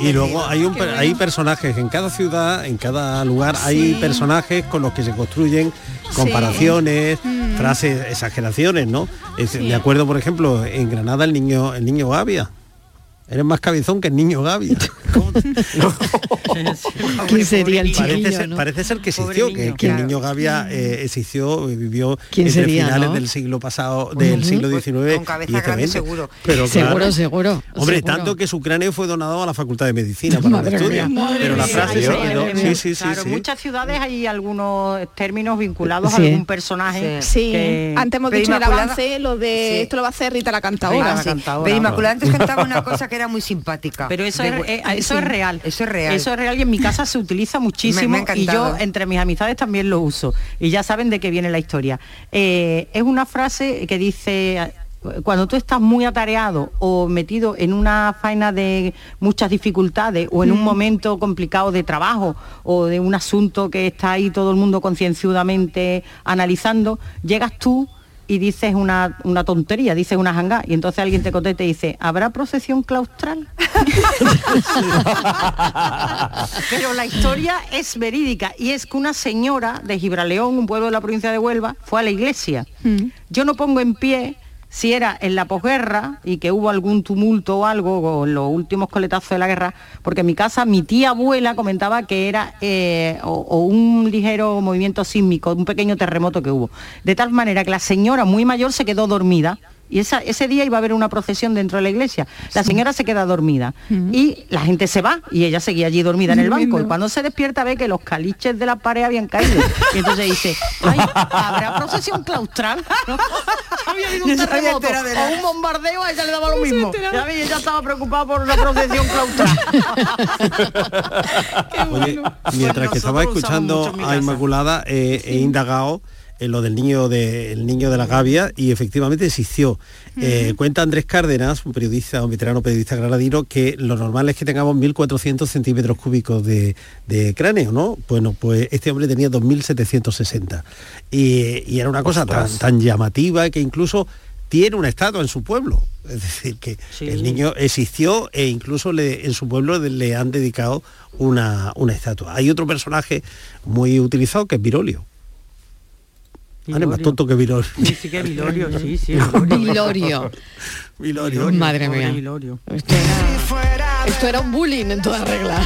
Y luego hay un hay personajes en cada ciudad, en cada lugar hay personajes con los que se construyen comparaciones, frases, exageraciones, ¿no? Es- Me acuerdo, por ejemplo, en Granada el niño el niño Gavia. Eres más cabezón que el niño Gavia. ¿Quién sería el parece, chiquillo, ser, no? parece ser que existió, que, que el niño Gavia eh, existió, eh, vivió ¿Quién entre sería, finales no? del siglo pasado, del Ujú. siglo Pues, XIX con cabeza y este grande 20. seguro. Pero Seguro, claro, seguro, Hombre, seguro. tanto que su cráneo fue donado a la Facultad de Medicina para Madre el estudio. pero la frase se quedó. Sí, sí, sí, Claro, sí. en muchas ciudades hay algunos términos vinculados Sí. a algún personaje. Sí, que- antes hemos dicho el avance lo de Sí. esto lo va a hacer Rita la cantadora. Ah, sí. Pero Inmaculada antes cantaba una cosa que era muy simpática. Pero eso, De es, eh, eso Sí. es real. Eso es real. Eso es real y en mi casa se utiliza muchísimo Me- me ha y yo entre mis amistades también lo uso. Y ya saben de qué viene la historia. Eh, es una frase que dice cuando tú estás muy atareado o metido en una faena de muchas dificultades o en un momento complicado de trabajo o de un asunto que está ahí todo el mundo concienzudamente analizando, llegas tú y dices una, una tontería, dices una janga y entonces alguien te contesta y dice, ¿habrá procesión claustral? Pero la historia es verídica y es que una señora de Gibraleón, un pueblo de la provincia de Huelva, fue a la iglesia. Yo no pongo en pie si era en la posguerra y que hubo algún tumulto o algo, o los últimos coletazos de la guerra, porque en mi casa mi tía abuela comentaba que era eh, o un ligero movimiento sísmico, un pequeño terremoto que hubo. De tal manera que la señora muy mayor se quedó dormida. Y esa- ese día iba a haber una procesión dentro de la iglesia. La señora se queda dormida y la gente se va y ella seguía allí dormida en el banco. Y cuando se despierta ve que los caliches de la pared habían caído. Y entonces dice, ay, ¿habrá procesión claustral? había habido un terremoto o un bombardeo, a ella le daba lo mismo. Ya ve, ella estaba preocupada por una procesión claustral. Oye, mientras que estaba escuchando a Inmaculada, eh, he indagado en lo del niño de, el niño de la Gavia y efectivamente existió. Eh, cuenta Andrés Cárdenas, un periodista, un veterano periodista granadino, que lo normal es que tengamos 1.400 centímetros cúbicos de, de cráneo, ¿no? Bueno, pues este hombre tenía 2.760. Y, y era una cosa tan, llamativa que incluso tiene una estatua en su pueblo. Es decir, que el niño existió e incluso le- en su pueblo le- le han dedicado una, una estatua. Hay otro personaje muy utilizado que es Virolio. Ah, más tonto que Virolio. Sí, sí que Vilorio, sí, sí. Vilorio. Vilorio. Madre mía. Vilorio. Esto era, esto era un bullying en toda regla.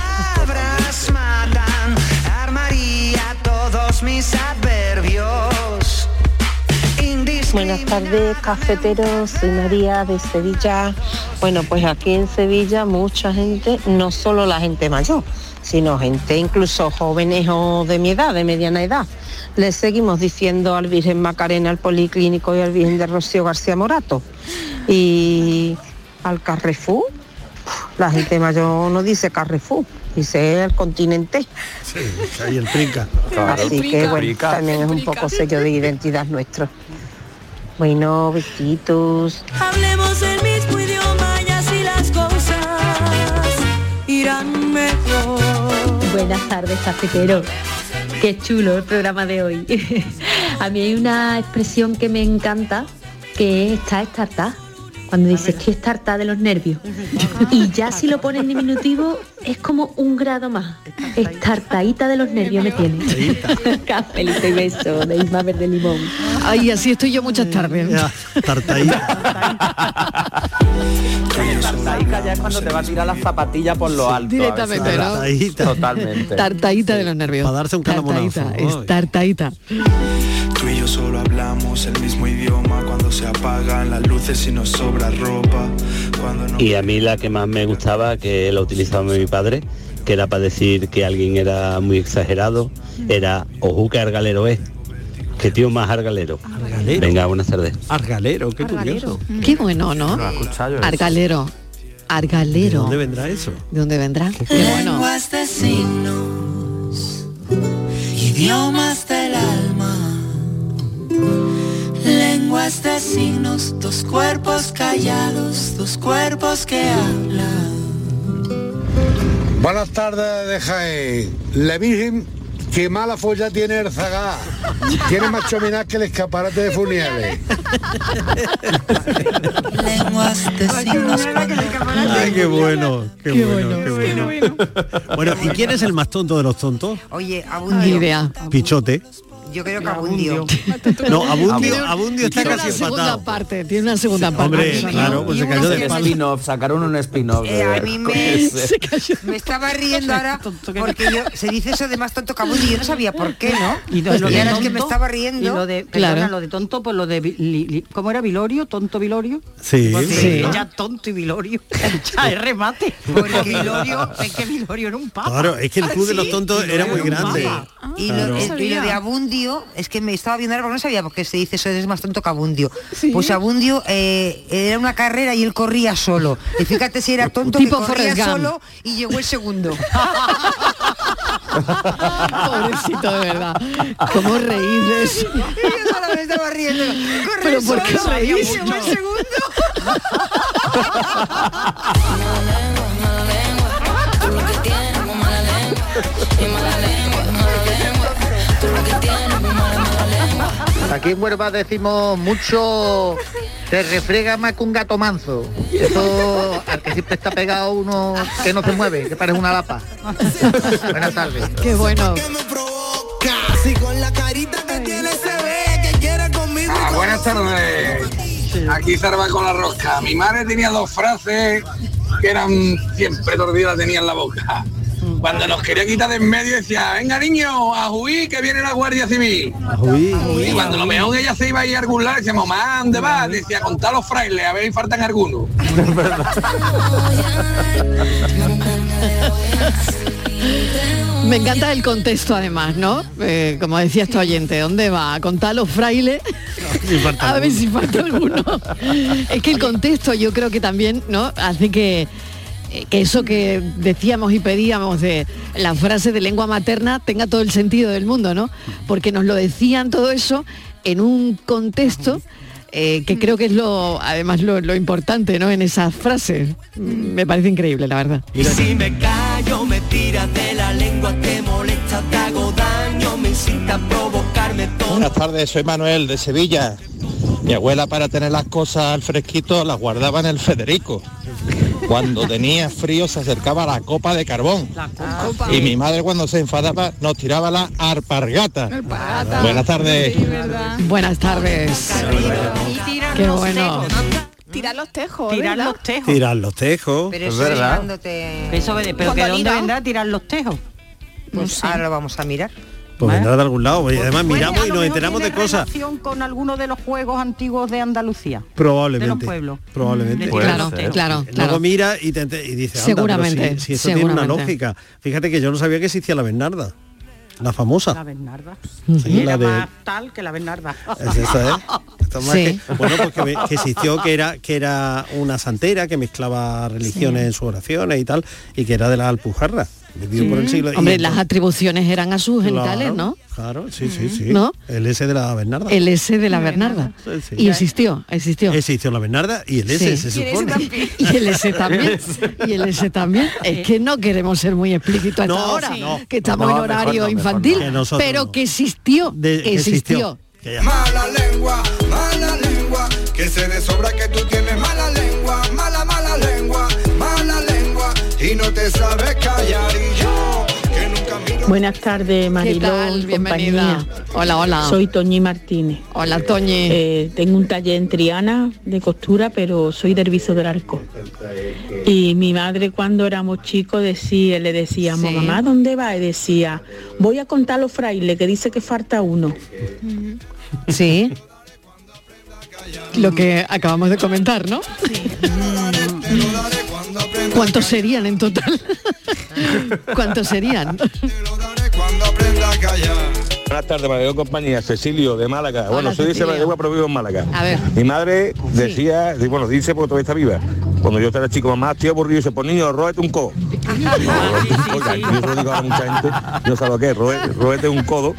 matan, armaría todos mis adverbios. Buenas tardes, cafeteros. Soy María de Sevilla. Bueno, pues aquí en Sevilla mucha gente, no solo la gente mayor, sino gente incluso jóvenes o de mi edad, de mediana edad. Le seguimos diciendo al Virgen Macarena, al Policlínico y al Virgen de Rocío García Morato. Y al Carrefour, la gente mayor no dice Carrefour, dice el continente. Sí, ahí el trinca. Así que bueno, también es un poco sello de identidad nuestro. Bueno, besitos. Hablemos el mismo idioma y así las cosas irán mejor. Buenas tardes, cafetero. Qué chulo el programa de hoy. A mí hay una expresión que me encanta, que es está estartá. Cuando dices que estartá de los nervios. Y ya si lo pones en diminutivo, es como un grado más. Estartaíta de los nervios me tiene. Cafelito y beso de Isma Verde Limón. Ay, así estoy yo muchas tardes. Tartaica ya es cuando te va a tirar la zapatilla por lo alto. directamente, ¿no? Totalmente. Tartaíta de los nervios. Para darse un calamonazo. Tartaíta, es tartaíta. Tú y yo solo hablamos el mismo idioma cuando se apagan las luces y nos sobra ropa. No Y a mí la que más me gustaba, que la utilizaba mi padre, que era para decir que alguien era muy exagerado, era ojú que argalero es. Que tío más argalero. Venga, buenas tardes. Argalero, qué curioso. Qué bueno, ¿no? No. Argalero. Argalero. ¿De dónde vendrá eso? ¿De dónde vendrá? Qué bueno. Lenguas de signos, idiomas del lenguas de signos, dos cuerpos callados, dos cuerpos que hablan. Buenas tardes de Jaén. La Virgen, que mala folla tiene el zagá. Tiene más chominaz que el escaparate de Funieles. Lenguas de signos. Ay, qué bueno, qué, bueno, qué bueno. Bueno, ¿y quién es el más tonto de los tontos? Oye, Abundio. Pichote. Yo creo que Abundio. No, Abundio, Abundio está Tiene casi una segunda empatado. parte, tiene una segunda parte. Hombre, claro, pues se cayó de spin-off, sacaron un spin-off. Eh, a mí me, me estaba riendo ahora porque yo se dice eso de más tonto que Abundio y yo no sabía por qué, ¿no? Y lo, lo Y de ahora es que me estaba riendo. Y lo de, Claro. perdona, lo de tonto, pues lo de... li- li- ¿Cómo era? ¿Vilorio? ¿Tonto Vilorio? Sí, Pues sí. Ya tonto y Vilorio. ya es remate. Porque Vilorio, es que Vilorio era un papa. Claro, es que el club de los tontos era muy grande. Y lo de Abundio, es que me estaba viendo ahora porque no sabía por qué se dice eso es más tonto que Abundio. Pues Abundio eh, era una carrera y él corría solo. Y fíjate si era tonto Tipo que corría Forrest Gump. solo y llegó el segundo. Pobrecito, de verdad. ¿Cómo reís de eso? Y yo solo me estaba riendo. Corre ¿Pero por qué solo, reís? y llegó el segundo. Aquí en Huelva decimos mucho te refrega más que un gato manso. Eso al que siempre está pegado uno que no se mueve, que parece una lapa. Buenas tardes. Qué bueno. Casi con la carita que tiene se ve que quiere conmigo. Ah, buenas tardes. Aquí Zarba con la rosca. Mi madre tenía dos frases que eran siempre las tenía en la boca. Cuando nos quería quitar de en medio decía, venga niño, a huir que viene la Guardia Civil. Y cuando lo mejor ella se iba a ir a algún lado, decíamos, mamá, ¿dónde vas? Decía, contar los frailes, a ver si faltan algunos. Me encanta el contexto además, ¿no? Eh, como decía este oyente, ¿dónde va? ¿A contar los frailes? A ver si falta alguno. es que el contexto yo creo que también, ¿no? Hace que, que eso que decíamos y pedíamos de la frase de lengua materna tenga todo el sentido del mundo, ¿no? Porque nos lo decían todo eso en un contexto eh, que creo que es lo, además lo, lo importante, ¿no? En esas frases. Mm, Me parece increíble, la verdad. Y si me callo, me tiras de la lengua, te molesta, te hago daño, me incita a provocarme todo. Buenas tardes, soy Manuel de Sevilla. Mi abuela para tener las cosas al fresquito las guardaba en el Federico. Cuando tenía frío se acercaba a la copa de carbón. Y mi madre cuando se enfadaba nos tiraba la arpargata. Buenas tardes. Buenas tardes. Qué bueno. Tirar los tejos, Tirar ¿verdad? los tejos. Tirar los tejos. Pero es eso verdad. llevándote... Eso, pero que dónde vendrá tirar los tejos. Pues ahora lo vamos a mirar. Pues vendrá de algún lado. Y además Puede, miramos y nos enteramos de cosas. con alguno de los juegos antiguos de Andalucía. Probablemente. De los pueblos. Probablemente. Ser. tejos. Claro, Luego claro. mira y, te, te- y dice, Seguramente, si, si esto tiene una lógica. Fíjate que yo no sabía que existía la Bernarda. La famosa. La Bernarda. Sí, Era la de- más tal que la Bernarda. Es esa, ¿eh? Esto es más Sí. que- bueno, pues que, me- que existió que era que era una santera que mezclaba religiones Sí. en sus oraciones y tal, y que era de la Alpujarra. Vivió por el siglo. Hombre, las atribuciones eran a sus Claro, genitales, ¿no? Claro, sí, sí, sí. ¿No? El S de la Bernarda. El S de la Bernarda. sí. Y existió, existió. Existió la Bernarda y el S, Sí. se Y el S supone. también. Y el S también. Y el S también. Es que no queremos ser muy explícitos hasta No, ahora, sí. no. que estamos No, en mejor horario no, mejor infantil, no. Que pero no. que existió, De- que que existió. existió. Mala lengua, mala lengua, que se de sobra que tú tienes mala lengua, y no te sabes callar y yo, que nunca miro. Buenas tardes, Mariló Bienvenida. compañía. Hola, hola. Soy Toñi Martínez. Hola, Toñi. Eh, tengo un taller en Triana de costura, pero soy del Viso del Arco. Y mi madre cuando éramos chicos decía, le decíamos, Sí. mamá, ¿dónde va? Y decía, voy a contar los frailes, que dice que falta uno. Sí. Lo que acabamos de comentar, ¿no? ¿Cuántos serían en total? ¿Cuántos serían? Buenas tardes, María compañía, Cecilio de Málaga. bueno, soy de Cecilio. Pero vivo en Málaga. A ver. Mi madre decía, bueno, dice porque todavía está viva. Cuando yo era chico, mamá, tío aburrido, dice, pues niño, róbate un co. Oiga, yo se lo digo a mucha gente, no sabe lo que es, roete un codo,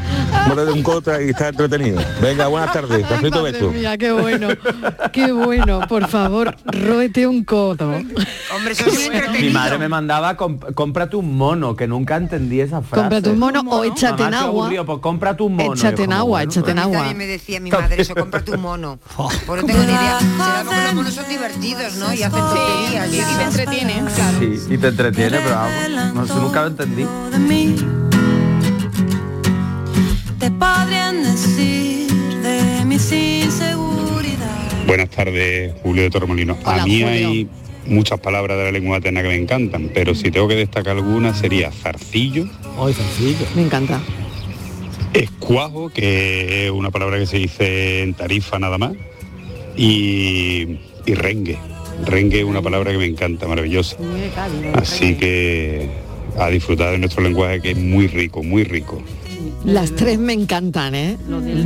muérdete un codo y está entretenido. Venga, buenas tardes, cafito Madre beso. mía, qué bueno, qué bueno, por favor, róete un codo. Hombre, eso es Mi madre me mandaba, "Comp- cómprate un mono, que nunca entendí esa frase. Cómprate un mono o échate en agua. aburrido, pues cómprate un mono. Échate en agua, bueno, échate en agua. también me decía mi madre eso, cómprate un mono. Pues no tengo ni idea. Será porque los monos son divertidos, ¿no? Y hacen tonterías. y te entretienen, claro. Sí, y te entretiene, pero vamos, no sé, nunca lo entendí. Te podrían decir de mis inseguridades. Buenas tardes, Julio de Torremolinos. Hola, a mí Julio. hay muchas palabras de la lengua materna que me encantan, pero si tengo que destacar alguna sería zarcillo, Ay, sencillo. Me encanta. escuajo, que es una palabra que se dice en tarifa nada más, y, y rengue. Rengue es una palabra que me encanta, maravillosa. Así que a disfrutar de nuestro lenguaje que es muy rico, muy rico. Las tres me encantan, ¿eh?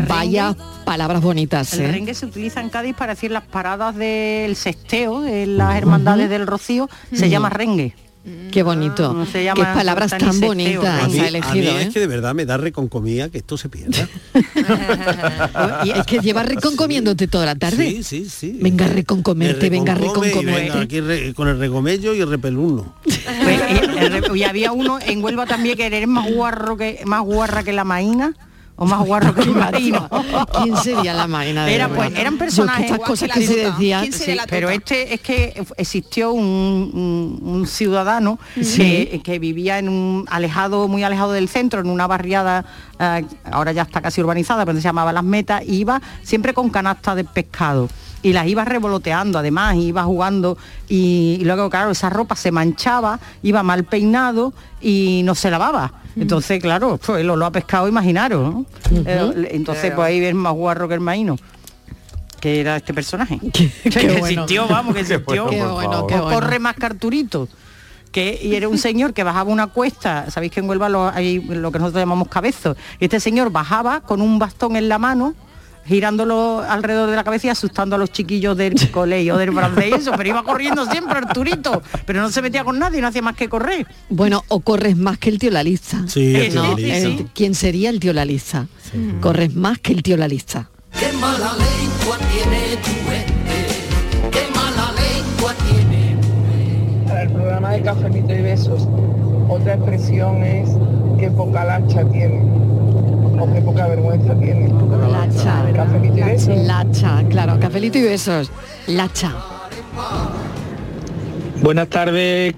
Vaya palabras bonitas, El ¿eh? rengue se utiliza en Cádiz para decir las paradas del sesteo, de las hermandades del Rocío, se llama rengue. Qué bonito. Se Qué palabras tan bonitas A mí, ha a elegido, mí ¿eh? es que de verdad me da reconcomía que esto se pierda. Y es que llevas reconcomiéndote toda la tarde. Sí, sí, sí. Venga a reconcomerte, venga reconcomerte. venga aquí re- con el regomello y el repeluno. Pues, y, re- y había uno en Huelva también que eres más guarro que más guarra que la maína o más guarro que el marino. ¿Quién sería la maína de Era, pues, eran personajes estas cosas que se decían. Sí, pero este es que existió un, un- un ciudadano Sí. que, que vivía en un alejado, muy alejado del centro, en una barriada, eh, ahora ya está casi urbanizada, pero se llamaba Las Metas, y iba siempre con canastas de pescado. Y las iba revoloteando, además, iba jugando y, y luego, claro, esa ropa se manchaba, iba mal peinado y no se lavaba. Entonces, claro, pues el olor a pescado, imaginaros. ¿no? Eh, entonces, pues ahí ves más guarro que el maíno que era este personaje. que bueno. existió, vamos, que existió. Qué bueno, bueno. Corre más Carturito. Que, y era un señor que bajaba una cuesta, sabéis que en Huelva lo, hay lo que nosotros llamamos cabezos, y este señor bajaba con un bastón en la mano, girándolo alrededor de la cabeza y asustando a los chiquillos del colegio, del francés y eso, pero iba corriendo siempre Arturito, pero no se metía con nadie, no hacía más que correr. Bueno, o corres más que el tío la lista. Sí, el tío ¿no? Laliza. El- ¿Quién sería el tío la lista? Corres más que el tío la lista. Qué mala lengua tiene tu ente, qué mala lengua tiene. Para el programa de Cafelito y Besos, otra expresión es que poca lancha tiene, que poca vergüenza tiene. Lacha. Cafelito y Besos. Lacha, claro, cafelito y besos. Lacha. Buenas tardes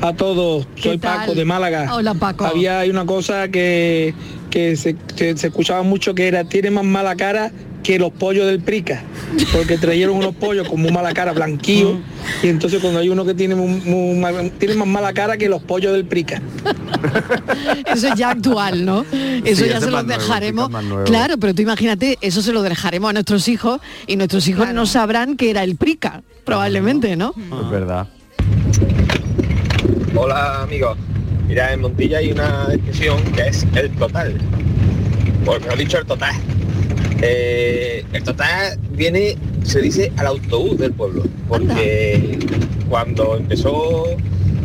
a todos. Soy tal? Paco de Málaga. Hola, Paco. Había hay una cosa que, que se, que se escuchaba mucho que era tiene más mala cara que los pollos del Prica, porque trajeron unos pollos con muy mala cara, blanquillos, y entonces cuando hay uno que tiene, muy- muy mal- tiene más mala cara que los pollos del Prica. Eso es ya actual, ¿no? Eso Sí, ya se lo más nuevo, dejaremos. nuevo. Claro, pero tú imagínate, eso se lo dejaremos a nuestros hijos y nuestros hijos no sabrán que era el prica, probablemente, ¿no? Es verdad. Hola amigos, mira en Montilla hay una expresión que es el total, porque he dicho el total. Eh, el total viene, se dice al autobús del pueblo, porque cuando empezó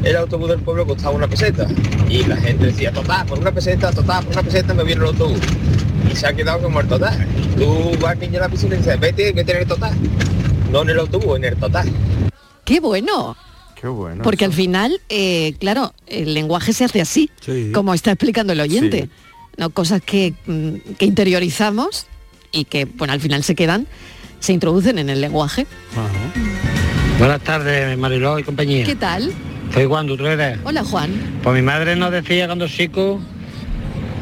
el autobús del pueblo costaba una peseta y la gente decía total, por una peseta, total, por una peseta me viene el autobús. Y se ha quedado como el total. Tú vas niño a la piscina y dices, vete, vete en el total. No en el autobús, en el total. ¡Qué bueno! Qué bueno. Porque al final, eh, claro, el lenguaje se hace así, como está explicando el oyente. Sí. ¿no? Cosas que, mm, que interiorizamos y que, bueno, al final se quedan, se introducen en el lenguaje. Buenas tardes, Mariló y compañía. ¿Qué tal? Soy Juan, ¿tú eres? Hola, Juan. Pues mi madre nos decía cuando chico,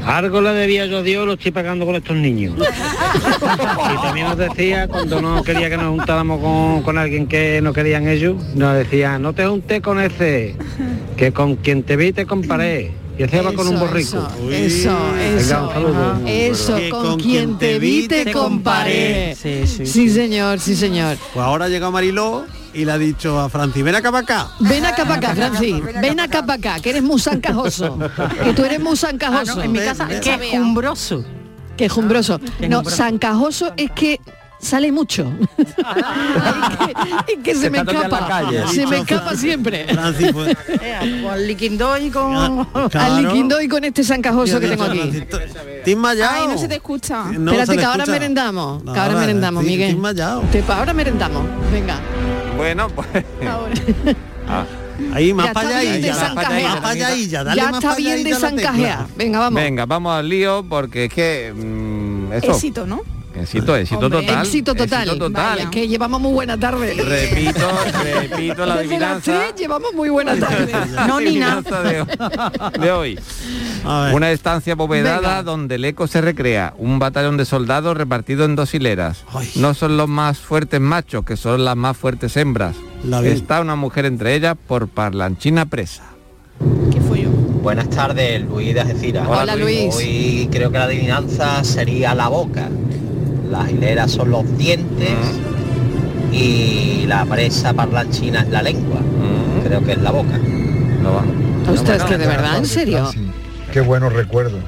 algo le debía yo a Dios, lo estoy pagando con estos niños. y también nos decía, cuando no quería que nos juntáramos con, con alguien que no querían ellos, nos decía, no te juntes con ese, que con quien te vi te comparé. Y ese va con un borrico. Eso, Venga, eso. Eso, Que con, quien te vi te comparé. Sí, señor, sí, señor. Pues ahora ha llegado Mariló y le ha dicho a Franci, ven acá para acá. Ven acá para acá, Francis. Ven acá para acá, que eres muy sancajoso. Que tú eres muy sancajoso. Ah, no, en mi casa, quejumbroso. Quejumbroso. No, sancajoso es que sale mucho. y que, y que se, Se me escapa. calle. Se me escapa siempre. Francis, pues, Eh, Con liquindo y con... Al liquindo y con este zancajoso que tengo aquí. Ay, no se te escucha. No Espérate que ahora merendamos. Que ahora merendamos, Miguel. ahora merendamos. Venga. Bueno, pues... Ah. Ahí, más para allá y ya. Zancajea. Más para allá y ya. Dale Ya más está bien de ya la tecla. zancajea. Venga, vamos. Venga, vamos al lío porque es que... mm, eso. Éxito, ¿no? Éxito, éxito Hombre, total. Éxito total. Éxito total. Vaya, que llevamos muy buena tarde. Repito, repito la Desde las adivinanza. tres llevamos muy buena tarde. No, ni nada. de, de hoy. Una estancia abovedada Venga. donde el eco se recrea. Un batallón de soldados repartido en dos hileras. No son los más fuertes machos, que son las más fuertes hembras. La. Está una mujer entre ellas por parlanchina presa. Buenas tardes, Luis de Algeciras. Hola, Hola, Luis. Luis. Hoy creo que la adivinanza sería la boca. Las hileras son los dientes y la presa parlanchina es la lengua. Creo que es la boca. Ostras, que de verdad, en serio. Qué buenos recuerdos.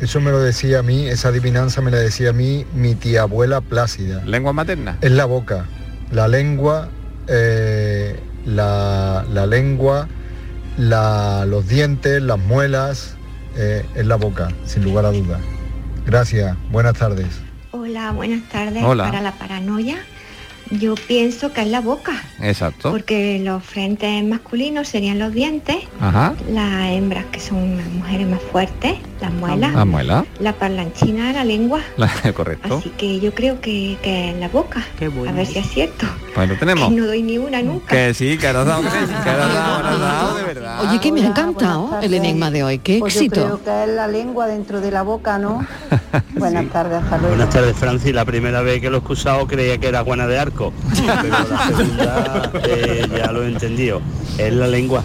Eso me lo decía a mí, esa adivinanza me la decía a mí mi tía abuela Plácida. ¿Lengua materna? Es la boca, la lengua, eh, la, la lengua, la- los dientes, las muelas, eh, es la boca, sin lugar a dudas. Gracias, buenas tardes. Hola, buenas tardes. Hola. Para la paranoia, yo pienso que es la boca, Exacto. porque los frentes masculinos serían los dientes, Ajá. las hembras que son las mujeres más fuertes, las muelas, La muela. la parlanchina, la lengua. La- correcto. Así que yo creo que, que es la boca. A ver si es cierto. Pues lo tenemos. Que no doy ni una nunca. Que sí, que ahora has dado, que has dado, has dado, de verdad. Oye, que me ha encantado el enigma de hoy. Qué Pues yo éxito. creo que es la lengua dentro de la boca, ¿no? Buenas tardes, luego. Buenas tardes, Francis. La primera vez que lo he escuchado creía que era Juana de Arco, pero la segunda eh, ya lo he entendido. Es la lengua.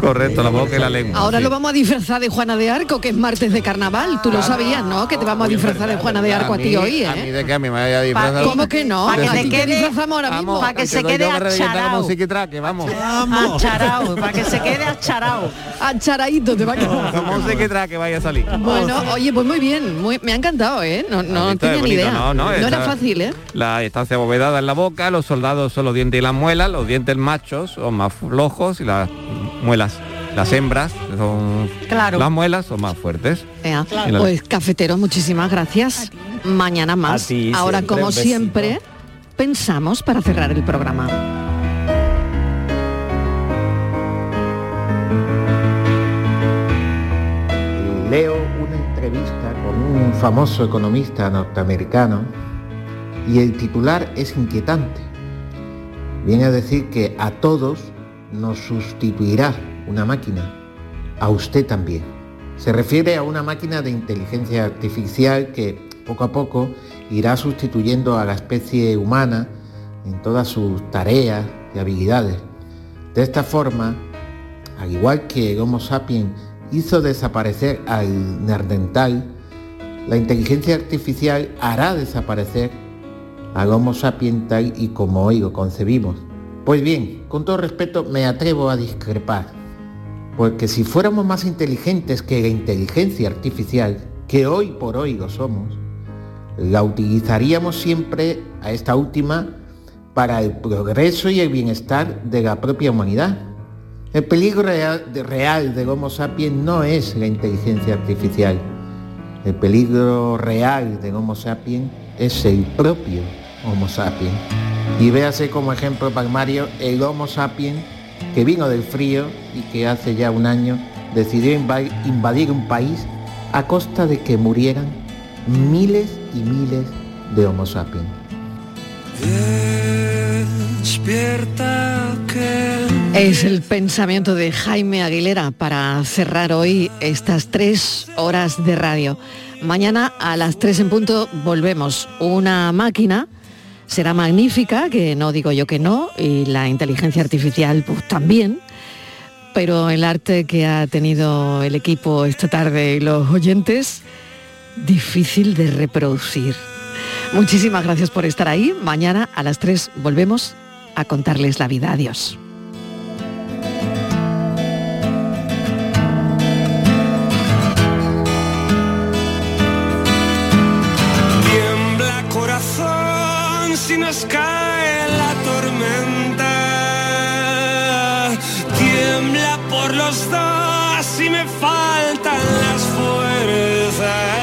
Correcto, la boca y la lengua. Ahora lo vamos a disfrazar de Juana de Arco, que es martes de carnaval. Tú lo sabías, ¿no? Que te vamos a disfrazar de Juana de Arco a ti hoy, A mí ¿eh? de que a mí me vaya a disfrazar. ¿Cómo que no? Pa' que te quede- disfrazamos ahora mismo. Para que se quede que acharao. psiquitraque, vamos. Acharao, para que se quede acharao. Acharadito te va a quedar. Como un psiquitraque vaya a salir. Bueno, oye, pues muy bien, muy- me ha encantado, ¿eh? No, no Bonito, tenía ni idea. no, no, era fácil, ¿eh? La estancia abovedada en la boca, los soldados son los dientes y las muelas, los dientes machos son más flojos y las muelas, las hembras son Claro. las muelas son más fuertes. Ea, Pues cafeteros, muchísimas gracias. Mañana más. Ti, Ahora, siempre, como besito. siempre, pensamos para cerrar el programa. Leo una entrevista con un famoso economista norteamericano y el titular es inquietante. Viene a decir que a todos nos sustituirá una máquina, a usted también. Se refiere a una máquina de inteligencia artificial que poco a poco irá sustituyendo a la especie humana en todas sus tareas y habilidades. De esta forma, al igual que el Homo sapiens hizo desaparecer al Nerdental, la inteligencia artificial hará desaparecer al Homo sapiens tal y como hoy lo concebimos. Pues bien, con todo respeto me atrevo a discrepar, porque si fuéramos más inteligentes que la inteligencia artificial, que hoy por hoy lo somos, la utilizaríamos siempre a esta última para el progreso y el bienestar de la propia humanidad. El peligro real, de- real del Homo sapiens no es la inteligencia artificial. El peligro real del Homo sapiens es el propio Homo sapiens. Y véase como ejemplo palmario el Homo sapiens que vino del frío y que hace ya un año decidió inva- invadir un país a costa de que murieran miles y miles de Homo sapiens. Despierta que Es el pensamiento de Jaime Aguilera para cerrar hoy estas tres horas de radio. Mañana a las tres en punto volvemos. Una máquina será magnífica, que no digo yo que no, y la inteligencia artificial pues también, pero el arte que ha tenido el equipo esta tarde y los oyentes, difícil de reproducir. Muchísimas gracias por estar ahí. Mañana a las 3 volvemos a contarles la vida. Adiós. si nos cae la tormenta. Tiembla por los dos y me faltan las fuerzas.